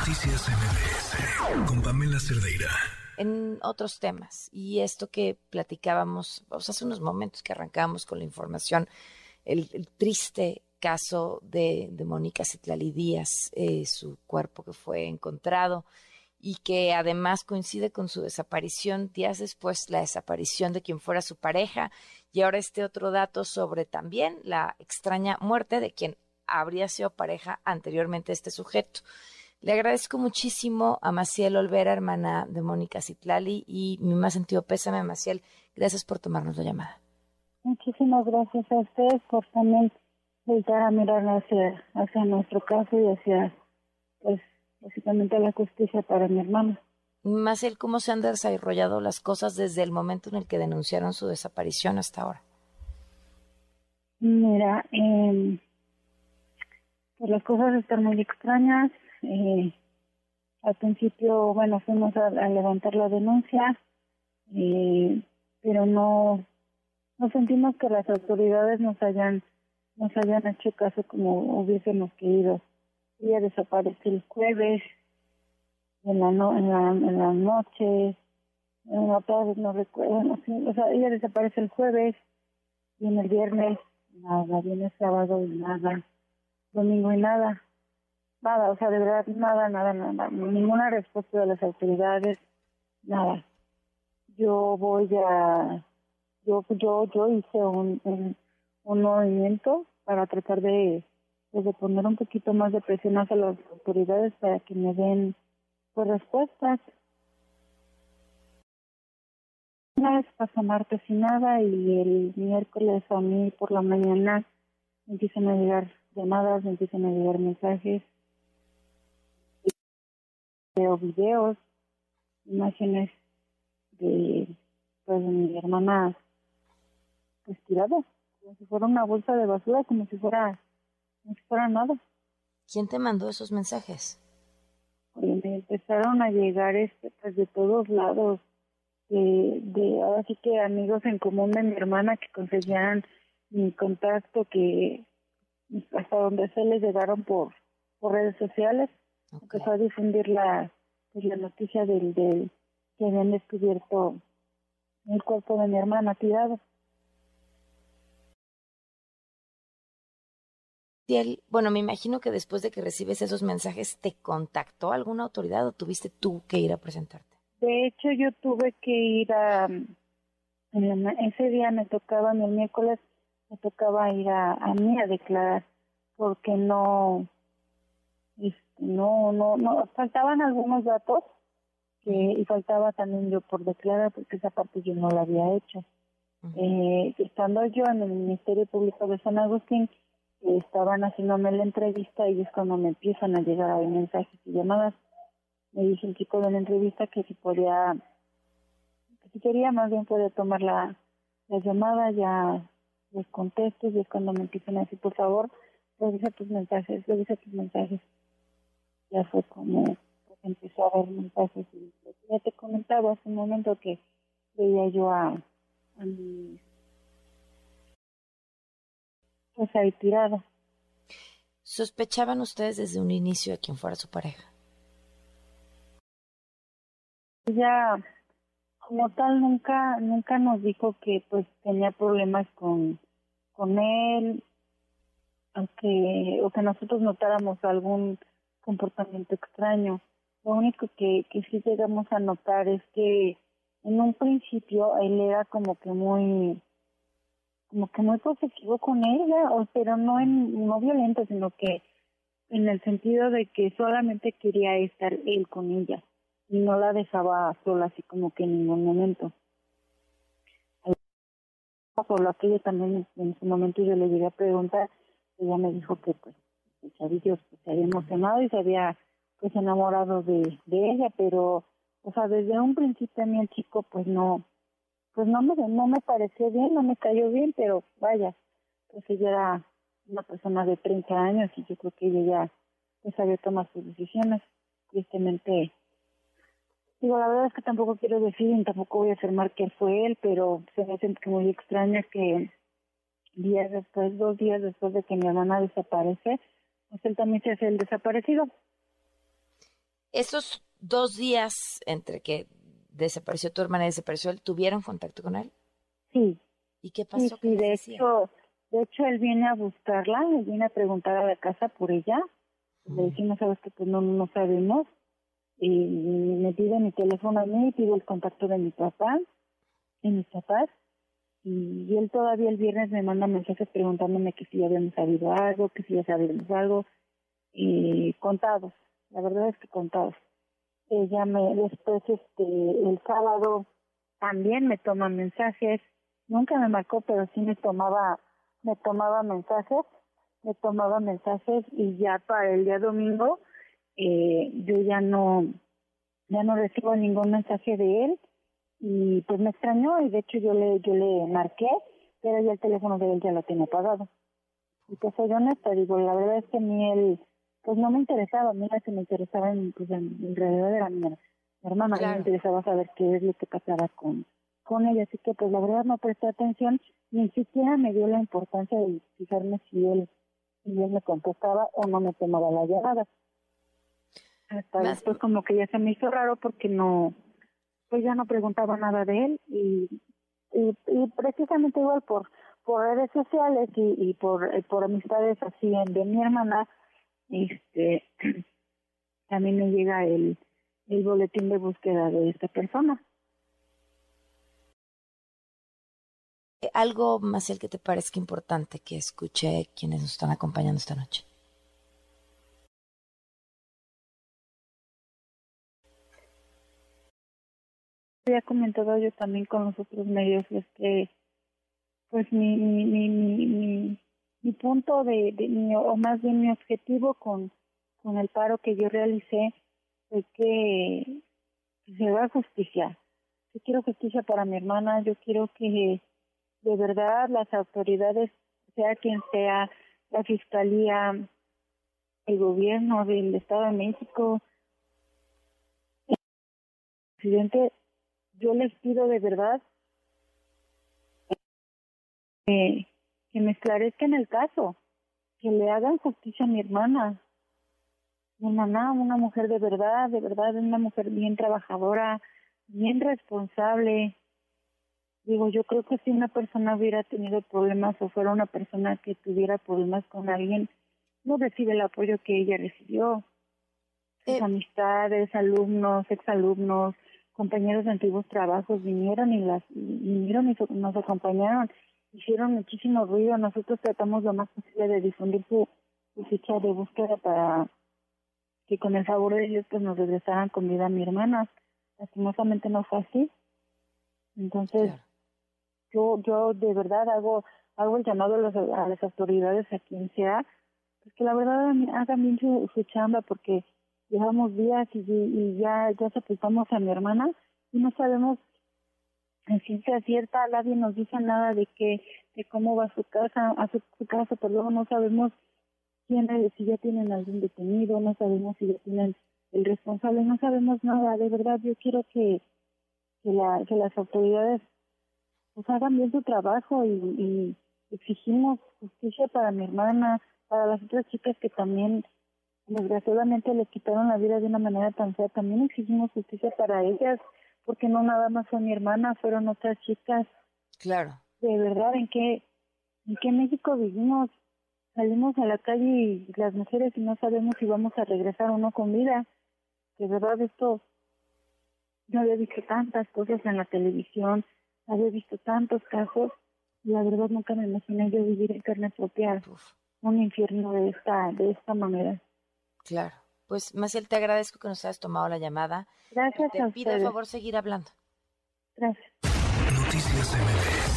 Noticias MBS con Pamela Cerdeira. En otros temas, y esto que platicábamos hace unos momentos que arrancamos con la información, el, triste caso de, de Mónica Citlali Díaz, eh, su cuerpo que fue encontrado y que además coincide con su desaparición días después, la desaparición de quien fuera su pareja, y ahora este otro dato sobre también la extraña muerte de quien habría sido pareja anteriormente este sujeto. Le agradezco muchísimo a Maciel Olvera, hermana de Mónica Citlali, y mi más sentido pésame, Maciel. Gracias por tomarnos la llamada. Muchísimas gracias a ustedes por también volver a mirar hacia, hacia nuestro caso y hacia, pues, básicamente la justicia para mi hermana. Maciel, ¿cómo se han desarrollado las cosas desde el momento en el que denunciaron su desaparición hasta ahora? Mira, eh, pues las cosas están muy extrañas. Eh, al principio, bueno, fuimos a, levantar la denuncia, eh, pero no, no sentimos que las autoridades nos hayan, nos hayan hecho caso como hubiésemos querido. Ella desaparece el jueves, en la, no, en la, en la noche, en la tarde, no recuerdo, no sé, o sea, ella desaparece el jueves, y en el viernes, nada, viene el sábado y nada domingo y nada, nada, o sea, de verdad, nada, nada, nada, ninguna respuesta de las autoridades, nada. Yo voy a, yo, yo, yo hice un, un, movimiento para tratar de, pues, de poner un poquito más de presión hacia las autoridades para que me den pues, respuestas. Una vez pasó martes y nada y el miércoles a mí por la mañana empiezan a llegar llamadas, empiezan a llegar mensajes, veo videos, imágenes de, pues, de mi hermana pues como si fuera una bolsa de basura, como si fuera, como si fuera nada. ¿Quién te mandó esos mensajes? me empezaron a llegar este, pues, de todos lados, de, de ahora sí que amigos en común de mi hermana que conseguían mi contacto, que hasta donde se les llegaron por, por redes sociales. Empezó a difundir la, pues, la noticia del, del que habían descubierto el cuerpo de mi hermana tirado. bueno, me imagino que después de que recibes esos mensajes, ¿te contactó alguna autoridad o tuviste tú que ir a presentarte? De hecho, yo tuve que ir a... Ese día me tocaba, el miércoles, me tocaba ir a, a mí a declarar porque no, este, no, no, no, faltaban algunos datos que, y faltaba también yo por declarar porque esa parte yo no la había hecho. eh, estando yo en el Ministerio Público de San Agustín, estaban haciéndome la entrevista y es cuando me empiezan a llegar a mensajes y llamadas. Me dice el chico de la entrevista que si podía, que si quería más bien podía tomar la, la llamada, ya les contesto y es cuando me empiezan a decir, por favor, revisa tus mensajes, revisa tus mensajes. Ya fue como pues, empezó a ver mensajes y pues, ya te comentaba hace un momento que veía yo a, a mi pues ahí tirado. ¿Sospechaban ustedes desde un inicio de quién fuera su pareja? Ya como tal nunca nunca nos dijo que pues tenía problemas con con él aunque o que nosotros notáramos algún comportamiento extraño lo único que que sí llegamos a notar es que en un principio él era como que muy como que muy posesivo con ella o pero no en no violento sino que en el sentido de que solamente quería estar él con ella y no la dejaba sola así como que en ningún momento. Por lo que ella también en su momento yo le llegué a preguntar, ella me dijo que pues Dios pues, se había emocionado y se había pues enamorado de, de ella, pero o sea desde un principio a mí el chico pues no pues no me no me pareció bien, no me cayó bien, pero vaya, pues ella era una persona de 30 años y yo creo que ella ya pues había tomado sus decisiones. Tristemente Digo, la verdad es que tampoco quiero decir, y tampoco voy a afirmar que fue él, pero se me hace muy extraña que días después, dos días después de que mi hermana desaparece, pues él también se hace el desaparecido. Esos dos días entre que desapareció tu hermana y desapareció él, ¿tuvieron contacto con él? Sí. ¿Y qué pasó? Sí, de hecho, de hecho él viene a buscarla, él viene a preguntar a la casa por ella. Le mm. decimos, sabes que pues no, no sabemos. Y me pide mi teléfono a mí, pide el contacto de mi papá y mis papás. Y, él todavía el viernes me manda mensajes preguntándome que si ya habíamos sabido algo, que si ya sabíamos algo. Y contados, la verdad es que contados. Ella me, después, este, el sábado también me toma mensajes. Nunca me marcó, pero sí me tomaba, me tomaba mensajes, me tomaba mensajes y ya para el día domingo eh, yo ya no, ya no recibo ningún mensaje de él y pues me extrañó y de hecho yo le, yo le marqué, pero ya el teléfono de él ya lo tiene apagado. Y pues soy honesta, digo, la verdad es que a mí él pues no me interesaba, mira que me interesaba en, pues, en, alrededor de la mi, hermana, me interesaba saber qué es lo que pasaba con, con ella, así que pues la verdad no presté atención, ni siquiera me dio la importancia de fijarme si él, si él me contestaba o no me tomaba la llamada. Hasta después como que ya se me hizo raro porque no, pues ya no preguntaba nada de él y, y, y precisamente igual por por redes sociales y, y por, por amistades así de mi hermana, este también me llega el, el boletín de búsqueda de esta persona. ¿Algo más el que te parezca importante que escuche quienes nos están acompañando esta noche? Había comentado yo también con los otros medios es que pues mi, mi, mi, mi mi punto de, mi, o más bien mi objetivo con, con el paro que yo realicé fue que se haga justicia. Yo quiero justicia para mi hermana, yo quiero que de verdad las autoridades, sea quien sea, la fiscalía, el gobierno del Estado de México, el presidente, yo les pido de verdad que que me esclarezcan el caso, que le hagan justicia a mi hermana. Mi hermana, una mujer de verdad, de verdad, una mujer bien trabajadora, bien responsable. Digo, yo creo que si una persona hubiera tenido problemas o fuera una persona que tuviera problemas con alguien, no recibe el apoyo que ella recibió. Sus eh, amistades, alumnos, exalumnos, compañeros de antiguos trabajos vinieron y las vinieron y nos acompañaron hicieron muchísimo ruido. Nosotros tratamos lo más posible de difundir su, ficha de búsqueda para que con el favor de Dios pues nos regresaran con vida a mi hermana. Lastimosamente no fue así. Entonces, yo yo de verdad hago hago el llamado a, las autoridades, a quien sea, pues que la verdad hagan bien su, su chamba porque llevamos días y, y ya ya sepultamos a mi hermana y no sabemos en ciencia cierta nadie nos dice nada de que de cómo va su casa a su, casa pero no sabemos quién si ya tienen algún detenido no sabemos si ya tienen el responsable no sabemos nada de verdad yo quiero que que, la, que las autoridades pues hagan bien su trabajo y exigimos justicia para mi hermana para las otras chicas que también desgraciadamente les quitaron la vida de una manera tan fea también exigimos justicia para ellas porque no nada más fue mi hermana, fueron otras chicas. Claro. De verdad, ¿en qué, en qué México vivimos? Salimos a la calle y las mujeres y no sabemos si vamos a regresar o no con vida. De verdad, esto, yo había visto tantas cosas en la televisión, había visto tantos casos, y la verdad nunca me imaginé yo vivir en carne propia un infierno de esta, de esta manera. Claro. Pues, Maciel, te agradezco que nos hayas tomado la llamada. Gracias. Te pido, por favor, seguir hablando. Gracias. Noticias